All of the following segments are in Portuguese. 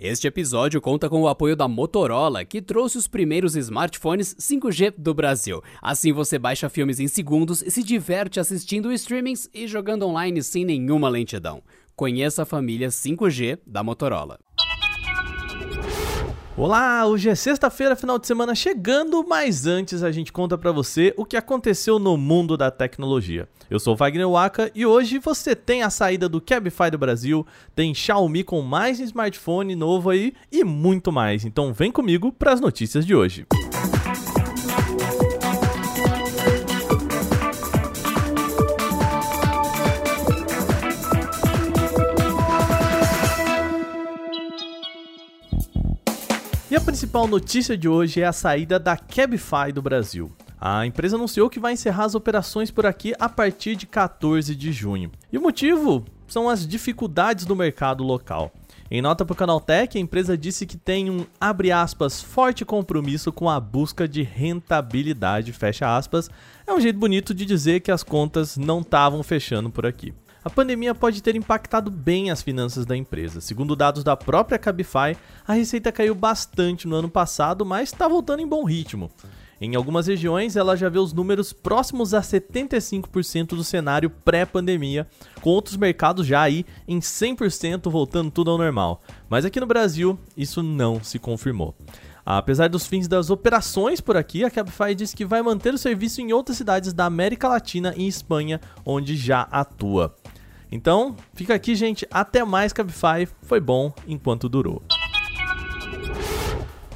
Este episódio conta com o apoio da Motorola, que trouxe os primeiros smartphones 5G do Brasil. Assim você baixa filmes em segundos e se diverte assistindo streamings e jogando online sem nenhuma lentidão. Conheça a família 5G da Motorola. Olá, hoje é sexta-feira, final de semana chegando, mas antes a gente conta para você o que aconteceu no mundo da tecnologia. Eu sou Wagner Waka e hoje você tem a saída do Cabify do Brasil, tem Xiaomi com mais smartphone novo aí e muito mais. Então vem comigo para as notícias de hoje. Principal notícia de hoje é a saída da Cabify do Brasil. A empresa anunciou que vai encerrar as operações por aqui a partir de 14 de junho. E o motivo são as dificuldades do mercado local. Em nota para o Canaltech, a empresa disse que tem um, abre aspas, forte compromisso com a busca de rentabilidade, fecha aspas. É um jeito bonito de dizer que as contas não estavam fechando por aqui. A pandemia pode ter impactado bem as finanças da empresa. Segundo dados da própria Cabify, a receita caiu bastante no ano passado, mas está voltando em bom ritmo. Em algumas regiões, ela já vê os números próximos a 75% do cenário pré-pandemia, com outros mercados já aí em 100% voltando tudo ao normal. Mas aqui no Brasil, isso não se confirmou. Apesar dos fins das operações por aqui, a Cabify diz que vai manter o serviço em outras cidades da América Latina e Espanha, onde já atua. Então, fica aqui, gente. Até mais, Cabify. Foi bom enquanto durou.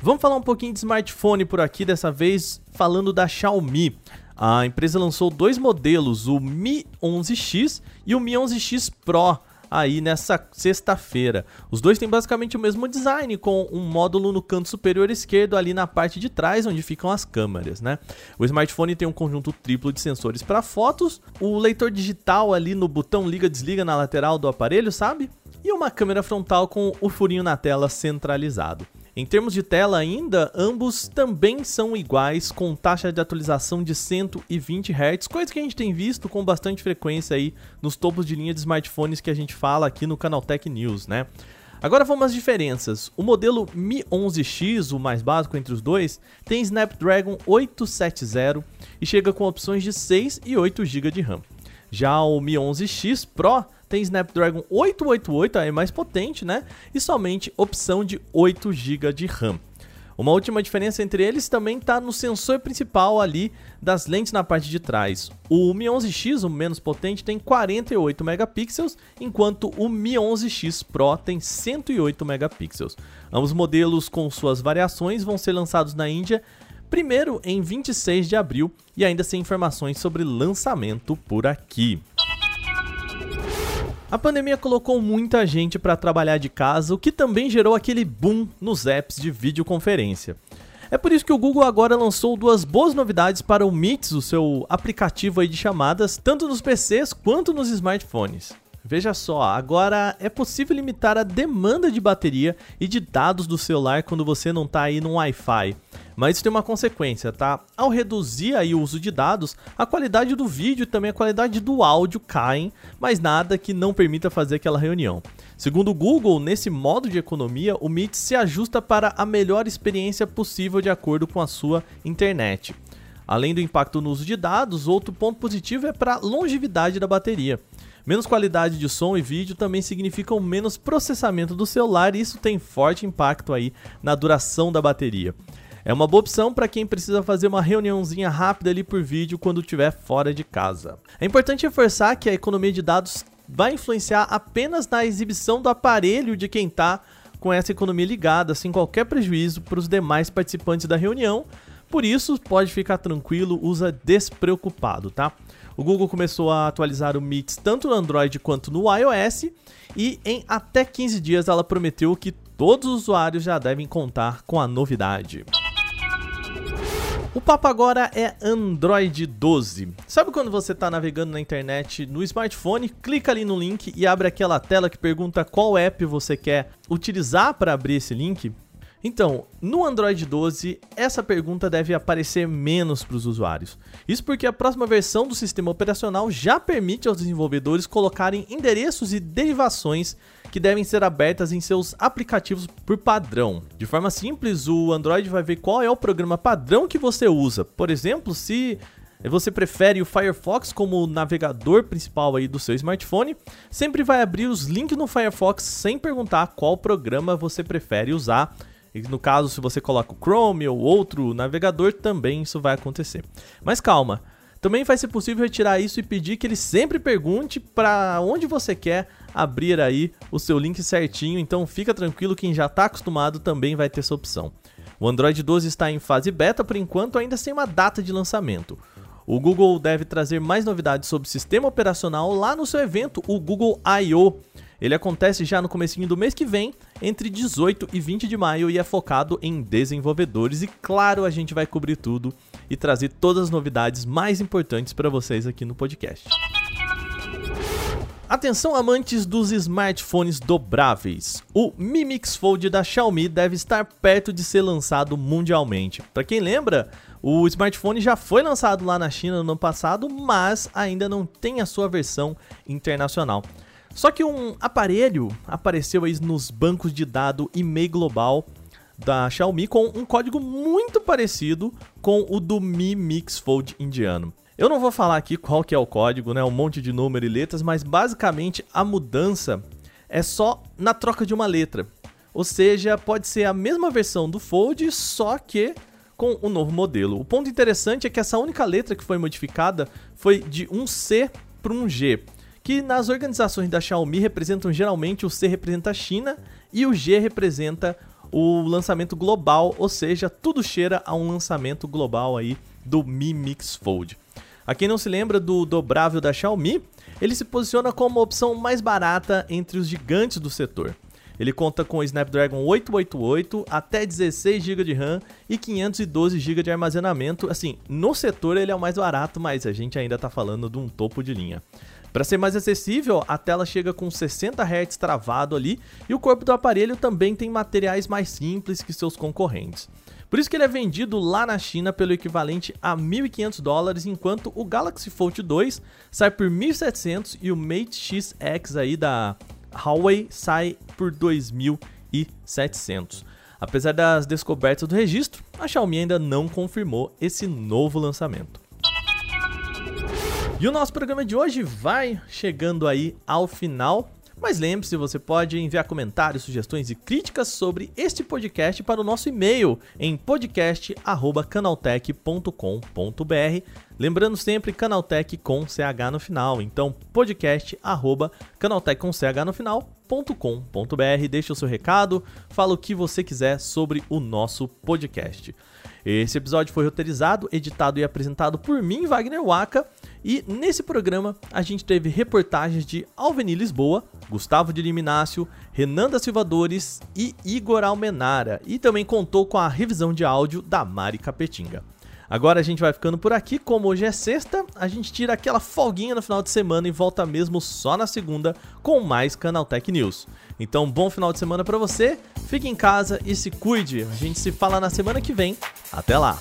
Vamos falar um pouquinho de smartphone por aqui, dessa vez falando da Xiaomi. A empresa lançou dois modelos, o Mi 11X e o Mi 11X Pro aí nessa sexta-feira. Os dois têm basicamente o mesmo design, com um módulo no canto superior esquerdo, ali na parte de trás, onde ficam as câmeras, né? O smartphone tem um conjunto triplo de sensores para fotos, o leitor digital ali no botão liga-desliga na lateral do aparelho, sabe? E uma câmera frontal com o furinho na tela centralizado. Em termos de tela ainda, ambos também são iguais, com taxa de atualização de 120 Hz, coisa que a gente tem visto com bastante frequência aí nos topos de linha de smartphones que a gente fala aqui no canal Tech News, né? Agora vamos às diferenças. O modelo Mi 11X, o mais básico entre os dois, tem Snapdragon 870 e chega com opções de 6 e 8 GB de RAM. Já o Mi 11X Pro tem Snapdragon 888, é mais potente, né? E somente opção de 8 GB de RAM. Uma última diferença entre eles também está no sensor principal ali das lentes na parte de trás. O Mi 11X, o menos potente, tem 48 megapixels, enquanto o Mi 11X Pro tem 108 megapixels. Ambos modelos com suas variações vão ser lançados na Índia primeiro em 26 de abril e ainda sem informações sobre lançamento por aqui. A pandemia colocou muita gente para trabalhar de casa, o que também gerou aquele boom nos apps de videoconferência. É por isso que o Google agora lançou duas boas novidades para o Meets, o seu aplicativo de chamadas, tanto nos PCs quanto nos smartphones. Veja só, agora é possível limitar a demanda de bateria e de dados do celular quando você não está aí no Wi-Fi. Mas isso tem uma consequência, tá? Ao reduzir aí o uso de dados, a qualidade do vídeo e também a qualidade do áudio caem, mas nada que não permita fazer aquela reunião. Segundo o Google, nesse modo de economia, o Meet se ajusta para a melhor experiência possível de acordo com a sua internet. Além do impacto no uso de dados, outro ponto positivo é para a longevidade da bateria. Menos qualidade de som e vídeo também significam menos processamento do celular e isso tem forte impacto aí na duração da bateria. É uma boa opção para quem precisa fazer uma reuniãozinha rápida ali por vídeo quando estiver fora de casa. É importante reforçar que a economia de dados vai influenciar apenas na exibição do aparelho de quem está com essa economia ligada, sem qualquer prejuízo para os demais participantes da reunião. Por isso, pode ficar tranquilo, usa despreocupado, tá? O Google começou a atualizar o Meets tanto no Android quanto no iOS e em até 15 dias ela prometeu que todos os usuários já devem contar com a novidade. O papo agora é Android 12. Sabe quando você está navegando na internet no smartphone, clica ali no link e abre aquela tela que pergunta qual app você quer utilizar para abrir esse link? Então, no Android 12, essa pergunta deve aparecer menos para os usuários. Isso porque a próxima versão do sistema operacional já permite aos desenvolvedores colocarem endereços e derivações que devem ser abertas em seus aplicativos por padrão. De forma simples, o Android vai ver qual é o programa padrão que você usa. Por exemplo, se você prefere o Firefox como navegador principal aí do seu smartphone, sempre vai abrir os links no Firefox sem perguntar qual programa você prefere usar e no caso, se você coloca o Chrome ou outro navegador, também isso vai acontecer. Mas calma, também vai ser possível retirar isso e pedir que ele sempre pergunte para onde você quer abrir aí o seu link certinho, então fica tranquilo, quem já está acostumado também vai ter essa opção. O Android 12 está em fase beta por enquanto, ainda sem uma data de lançamento. O Google deve trazer mais novidades sobre o sistema operacional lá no seu evento, o Google I.O., ele acontece já no comecinho do mês que vem, entre 18 e 20 de maio e é focado em desenvolvedores e claro, a gente vai cobrir tudo e trazer todas as novidades mais importantes para vocês aqui no podcast. Atenção amantes dos smartphones dobráveis. O Mi Mix Fold da Xiaomi deve estar perto de ser lançado mundialmente. Para quem lembra, o smartphone já foi lançado lá na China no ano passado, mas ainda não tem a sua versão internacional. Só que um aparelho apareceu aí nos bancos de dado e-mail global da Xiaomi com um código muito parecido com o do Mi Mix Fold indiano. Eu não vou falar aqui qual que é o código, né, um monte de número e letras, mas basicamente a mudança é só na troca de uma letra. Ou seja, pode ser a mesma versão do Fold, só que com o um novo modelo. O ponto interessante é que essa única letra que foi modificada foi de um C para um G que nas organizações da Xiaomi representam geralmente o C representa a China e o G representa o lançamento global, ou seja, tudo cheira a um lançamento global aí do Mi Mix Fold. A quem não se lembra do dobrável da Xiaomi, ele se posiciona como a opção mais barata entre os gigantes do setor. Ele conta com o Snapdragon 888, até 16 GB de RAM e 512 GB de armazenamento. Assim, no setor ele é o mais barato, mas a gente ainda está falando de um topo de linha. Para ser mais acessível, a tela chega com 60 Hz travado ali e o corpo do aparelho também tem materiais mais simples que seus concorrentes. Por isso que ele é vendido lá na China pelo equivalente a 1.500 dólares, enquanto o Galaxy Fold 2 sai por 1.700 e o Mate X aí da Huawei sai por 2.700. Apesar das descobertas do registro, a Xiaomi ainda não confirmou esse novo lançamento. E o nosso programa de hoje vai chegando aí ao final. Mas lembre-se, você pode enviar comentários, sugestões e críticas sobre este podcast para o nosso e-mail em podcast@canaltech.com.br. Lembrando sempre Canaltech com CH no final. Então, podcast@canaltech com CH no final.com.br. Deixe o seu recado, fala o que você quiser sobre o nosso podcast. Esse episódio foi roteirizado, editado e apresentado por mim, Wagner Waka, e nesse programa a gente teve reportagens de Alveni Lisboa, Gustavo de Liminácio, Renan da Silvadores e Igor Almenara, e também contou com a revisão de áudio da Mari Capetinga. Agora a gente vai ficando por aqui, como hoje é sexta, a gente tira aquela folguinha no final de semana e volta mesmo só na segunda com mais Canaltech News. Então, bom final de semana para você, fique em casa e se cuide. A gente se fala na semana que vem. Até lá!